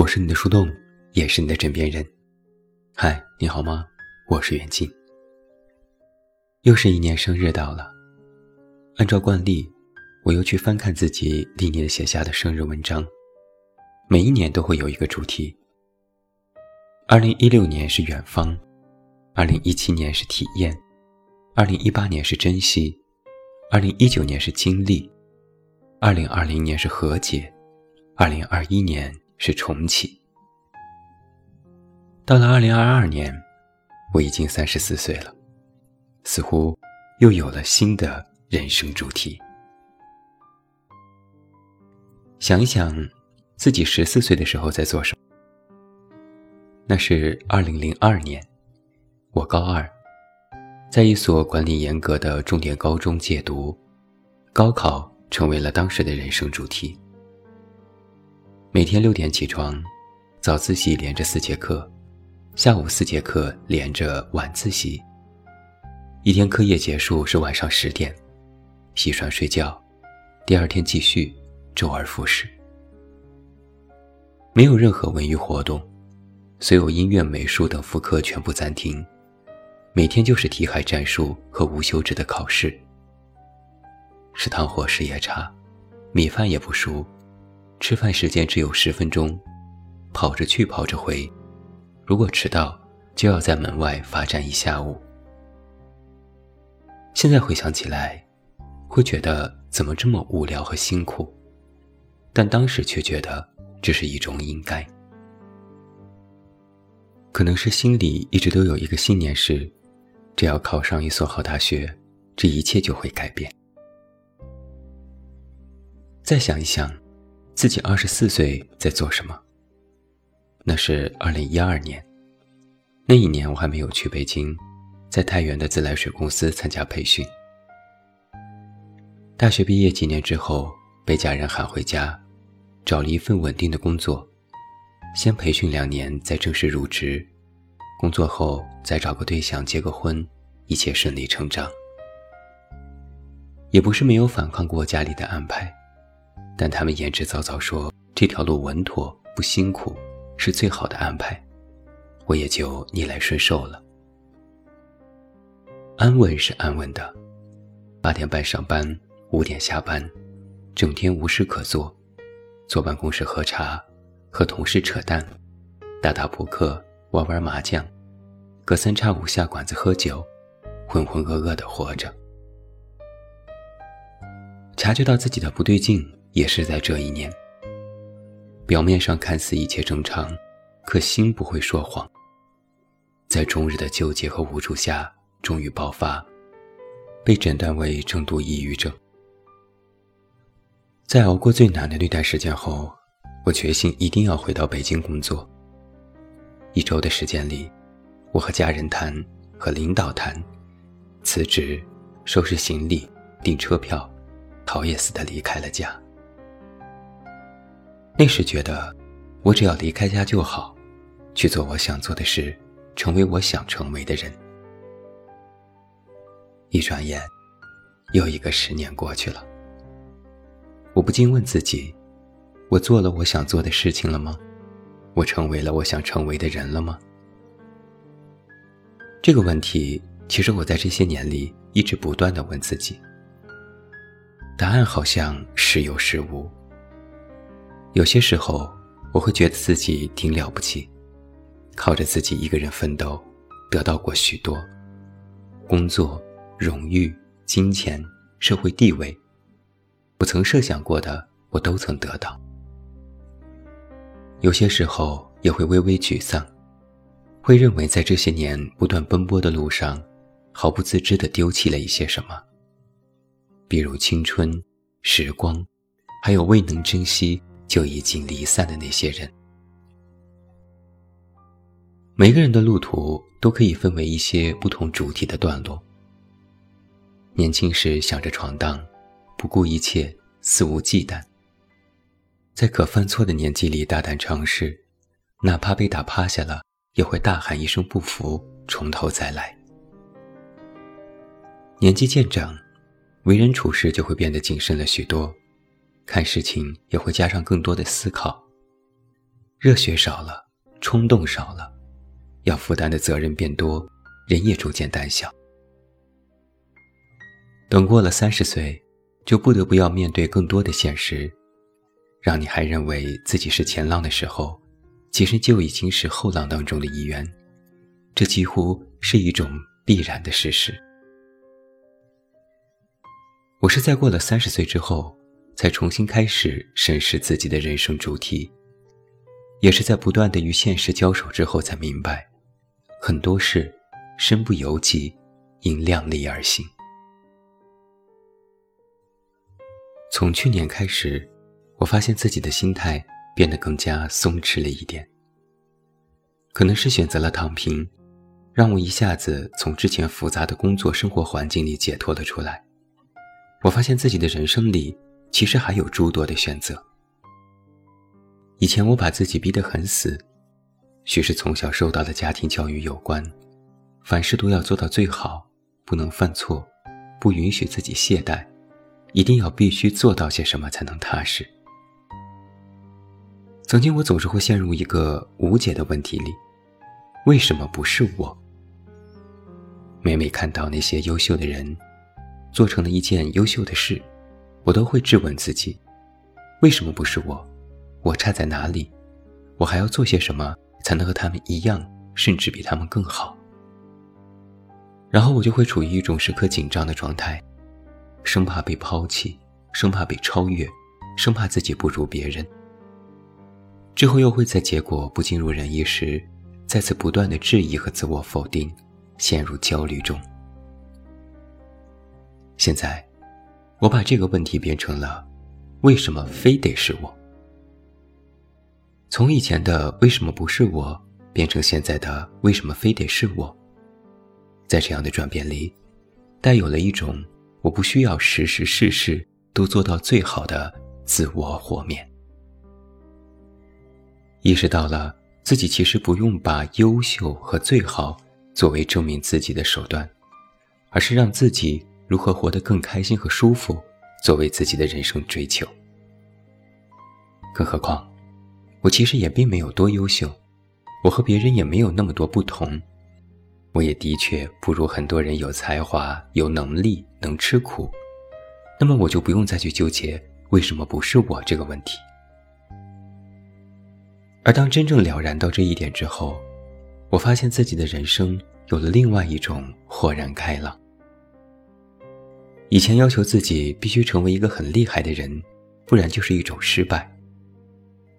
我是你的树洞，也是你的枕边人。嗨，你好吗？我是袁静。又是一年生日到了，按照惯例，我又去翻看自己历年写下的生日文章。每一年都会有一个主题。二零一六年是远方，二零一七年是体验，二零一八年是珍惜，二零一九年是经历，二零二零年是和解，二零二一年。是重启。到了二零二二年，我已经三十四岁了，似乎又有了新的人生主题。想一想，自己十四岁的时候在做什么？那是二零零二年，我高二，在一所管理严格的重点高中借读，高考成为了当时的人生主题。每天六点起床，早自习连着四节课，下午四节课连着晚自习。一天课业结束是晚上十点，洗涮睡觉，第二天继续，周而复始。没有任何文娱活动，所有音乐、美术等副课全部暂停，每天就是题海战术和无休止的考试。食堂伙食也差，米饭也不熟。吃饭时间只有十分钟，跑着去跑着回，如果迟到，就要在门外罚站一下午。现在回想起来，会觉得怎么这么无聊和辛苦，但当时却觉得这是一种应该。可能是心里一直都有一个信念是，只要考上一所好大学，这一切就会改变。再想一想。自己二十四岁在做什么？那是二零一二年，那一年我还没有去北京，在太原的自来水公司参加培训。大学毕业几年之后，被家人喊回家，找了一份稳定的工作，先培训两年，再正式入职。工作后再找个对象结个婚，一切顺理成章。也不是没有反抗过家里的安排。但他们言之凿凿说这条路稳妥不辛苦，是最好的安排，我也就逆来顺受了。安稳是安稳的，八点半上班，五点下班，整天无事可做，坐办公室喝茶，和同事扯淡，打打扑克，玩玩麻将，隔三差五下馆子喝酒，浑浑噩噩的活着。察觉到自己的不对劲。也是在这一年，表面上看似一切正常，可心不会说谎。在终日的纠结和无助下，终于爆发，被诊断为重度抑郁症。在熬过最难的那段时间后，我决心一定要回到北京工作。一周的时间里，我和家人谈，和领导谈，辞职，收拾行李，订车票，逃也似的离开了家。那时觉得，我只要离开家就好，去做我想做的事，成为我想成为的人。一转眼，又一个十年过去了。我不禁问自己：我做了我想做的事情了吗？我成为了我想成为的人了吗？这个问题，其实我在这些年里一直不断的问自己。答案好像时有时无。有些时候，我会觉得自己挺了不起，靠着自己一个人奋斗，得到过许多工作、荣誉、金钱、社会地位，不曾设想过的，我都曾得到。有些时候也会微微沮丧，会认为在这些年不断奔波的路上，毫不自知地丢弃了一些什么，比如青春、时光，还有未能珍惜。就已经离散的那些人，每个人的路途都可以分为一些不同主题的段落。年轻时想着闯荡，不顾一切，肆无忌惮，在可犯错的年纪里大胆尝试，哪怕被打趴下了，也会大喊一声不服，从头再来。年纪渐长，为人处事就会变得谨慎了许多。看事情也会加上更多的思考，热血少了，冲动少了，要负担的责任变多，人也逐渐胆小。等过了三十岁，就不得不要面对更多的现实，让你还认为自己是前浪的时候，其实就已经是后浪当中的一员，这几乎是一种必然的事实。我是在过了三十岁之后，才重新开始审视自己的人生主题，也是在不断的与现实交手之后，才明白，很多事身不由己，应量力而行。从去年开始，我发现自己的心态变得更加松弛了一点。可能是选择了躺平，让我一下子从之前复杂的工作生活环境里解脱了出来。我发现自己的人生里其实还有诸多的选择。以前我把自己逼得很死，许是从小受到的家庭教育有关，凡事都要做到最好，不能犯错，不允许自己懈怠。一定要必须做到些什么才能踏实？曾经我总是会陷入一个无解的问题里：为什么不是我？每每看到那些优秀的人做成了一件优秀的事，我都会质问自己：为什么不是我？我差在哪里？我还要做些什么才能和他们一样，甚至比他们更好？然后我就会处于一种时刻紧张的状态。生怕被抛弃，生怕被超越，生怕自己不如别人。之后又会在结果不尽如人意时，再次不断的质疑和自我否定，陷入焦虑中。现在，我把这个问题变成了：为什么非得是我？从以前的为什么不是我，变成现在的为什么非得是我？在这样的转变里，带有了一种。我不需要时时事事都做到最好的自我和面，意识到了自己其实不用把优秀和最好作为证明自己的手段，而是让自己如何活得更开心和舒服作为自己的人生追求。更何况，我其实也并没有多优秀，我和别人也没有那么多不同。我也的确不如很多人有才华、有能力、能吃苦，那么我就不用再去纠结为什么不是我这个问题。而当真正了然到这一点之后，我发现自己的人生有了另外一种豁然开朗。以前要求自己必须成为一个很厉害的人，不然就是一种失败。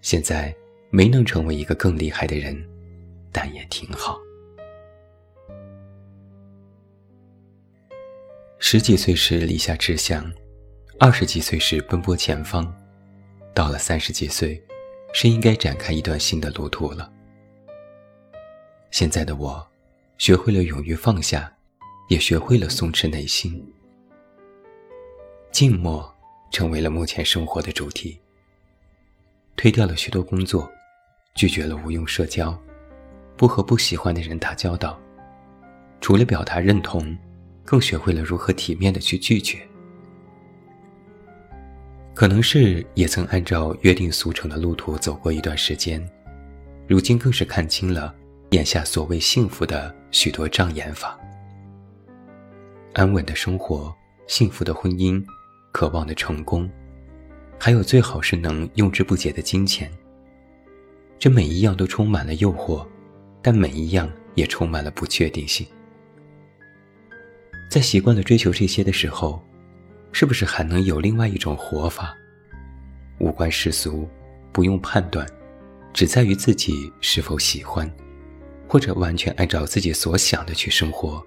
现在没能成为一个更厉害的人，但也挺好。十几岁时立下志向，二十几岁时奔波前方，到了三十几岁，是应该展开一段新的路途了。现在的我，学会了勇于放下，也学会了松弛内心。静默成为了目前生活的主题。推掉了许多工作，拒绝了无用社交，不和不喜欢的人打交道，除了表达认同。更学会了如何体面的去拒绝，可能是也曾按照约定俗成的路途走过一段时间，如今更是看清了眼下所谓幸福的许多障眼法。安稳的生活、幸福的婚姻、渴望的成功，还有最好是能用之不竭的金钱，这每一样都充满了诱惑，但每一样也充满了不确定性。在习惯了追求这些的时候，是不是还能有另外一种活法？无关世俗，不用判断，只在于自己是否喜欢，或者完全按照自己所想的去生活，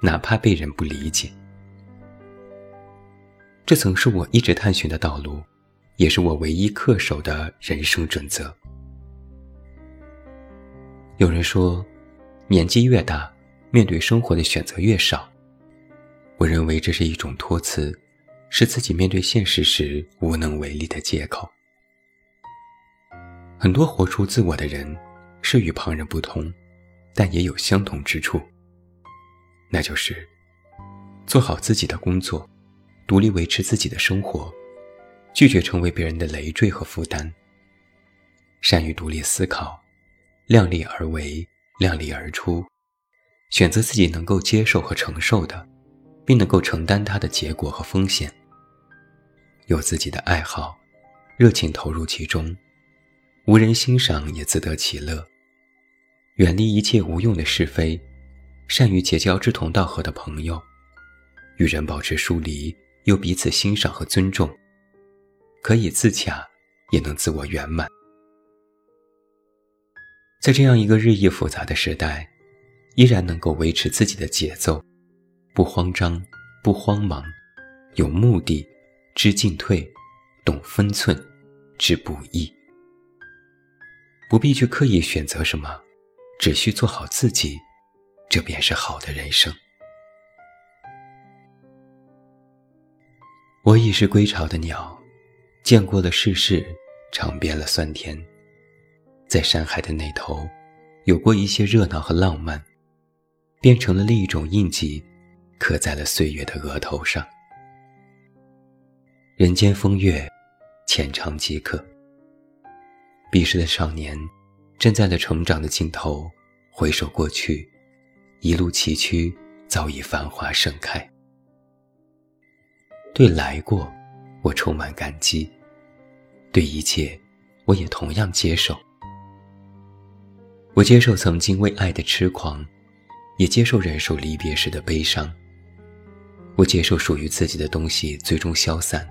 哪怕被人不理解。这曾是我一直探寻的道路，也是我唯一恪守的人生准则。有人说，年纪越大，面对生活的选择越少。我认为这是一种托词，是自己面对现实时无能为力的借口。很多活出自我的人，是与旁人不同，但也有相同之处。那就是做好自己的工作，独立维持自己的生活，拒绝成为别人的累赘和负担。善于独立思考，量力而为，量力而出，选择自己能够接受和承受的，并能够承担它的结果和风险。有自己的爱好，热情投入其中，无人欣赏也自得其乐。远离一切无用的是非，善于结交志同道合的朋友，与人保持疏离，又彼此欣赏和尊重，可以自洽，也能自我圆满。在这样一个日益复杂的时代，依然能够维持自己的节奏，不慌张，不慌忙，有目的，知进退，懂分寸，知不易。不必去刻意选择什么，只需做好自己，这便是好的人生。我已是归巢的鸟，见过了世事，尝遍了酸甜。在山海的那头，有过一些热闹和浪漫，变成了另一种印记，刻在了岁月的额头上。人间风月，浅尝即可。彼时的少年，站在了成长的尽头，回首过去，一路崎岖，早已繁华盛开。对来过，我充满感激；对一切，我也同样接受。我接受曾经为爱的痴狂，也接受忍受离别时的悲伤。我接受属于自己的东西最终消散，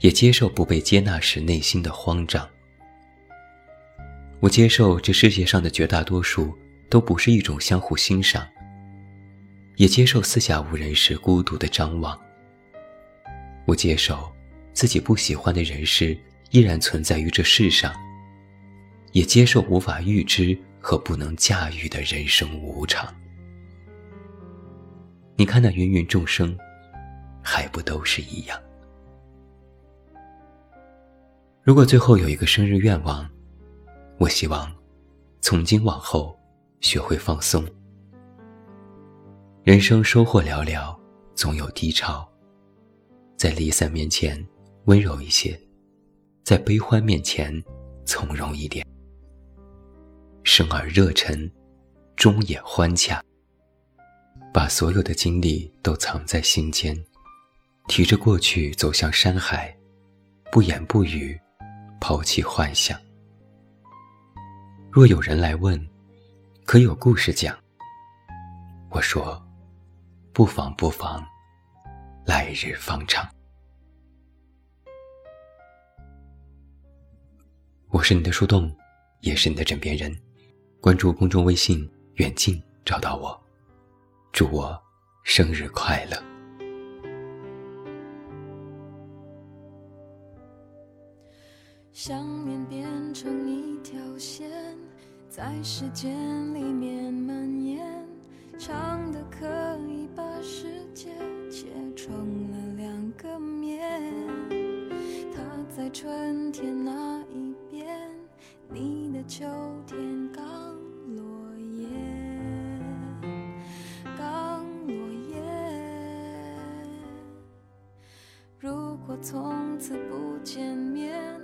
也接受不被接纳时内心的慌张。我接受这世界上的绝大多数都不是一种相互欣赏，也接受四下无人时孤独的张望。我接受自己不喜欢的人事依然存在于这世上。也接受无法预知和不能驾驭的人生无常。你看那芸芸众生，还不都是一样？如果最后有一个生日愿望，我希望从今往后学会放松。人生收获寥寥，总有低潮。在离散面前温柔一些，在悲欢面前从容一点。生而热忱，终也欢洽。把所有的经历都藏在心间，提着过去走向山海，不言不语，抛弃幻想。若有人来问，可有故事讲？我说，不妨不妨，来日方长。我是你的树洞，也是你的枕边人。关注公众微信“远近”，找到我。祝我生日快乐！想念变成一条线，在时间里面蔓延，长的可以把世界切成了两个面。它在春天那一边，你的秋天刚落叶，刚落叶。如果。从此不见面，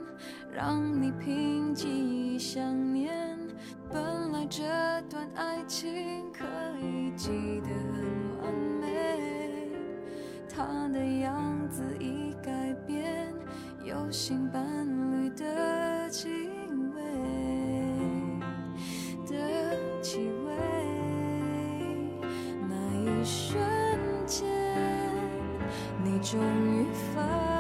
让你凭记忆想念。本来这段爱情可以记得很完美，他的样子已改变，有新伴侣的气味的气味。那一瞬间，你终于发现。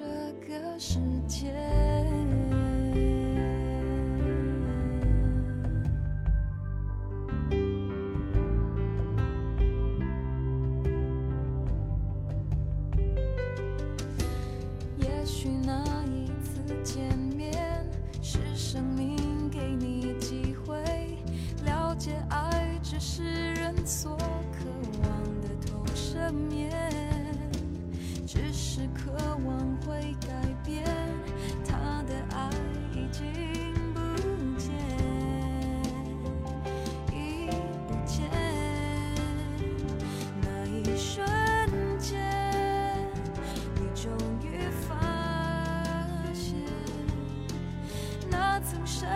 这个世界。也许那一次见面，是生命给你机会了解爱，只是人所渴望的投射面。只是渴望会改变他的爱已经不见已不见。那一瞬间你终于发现那曾深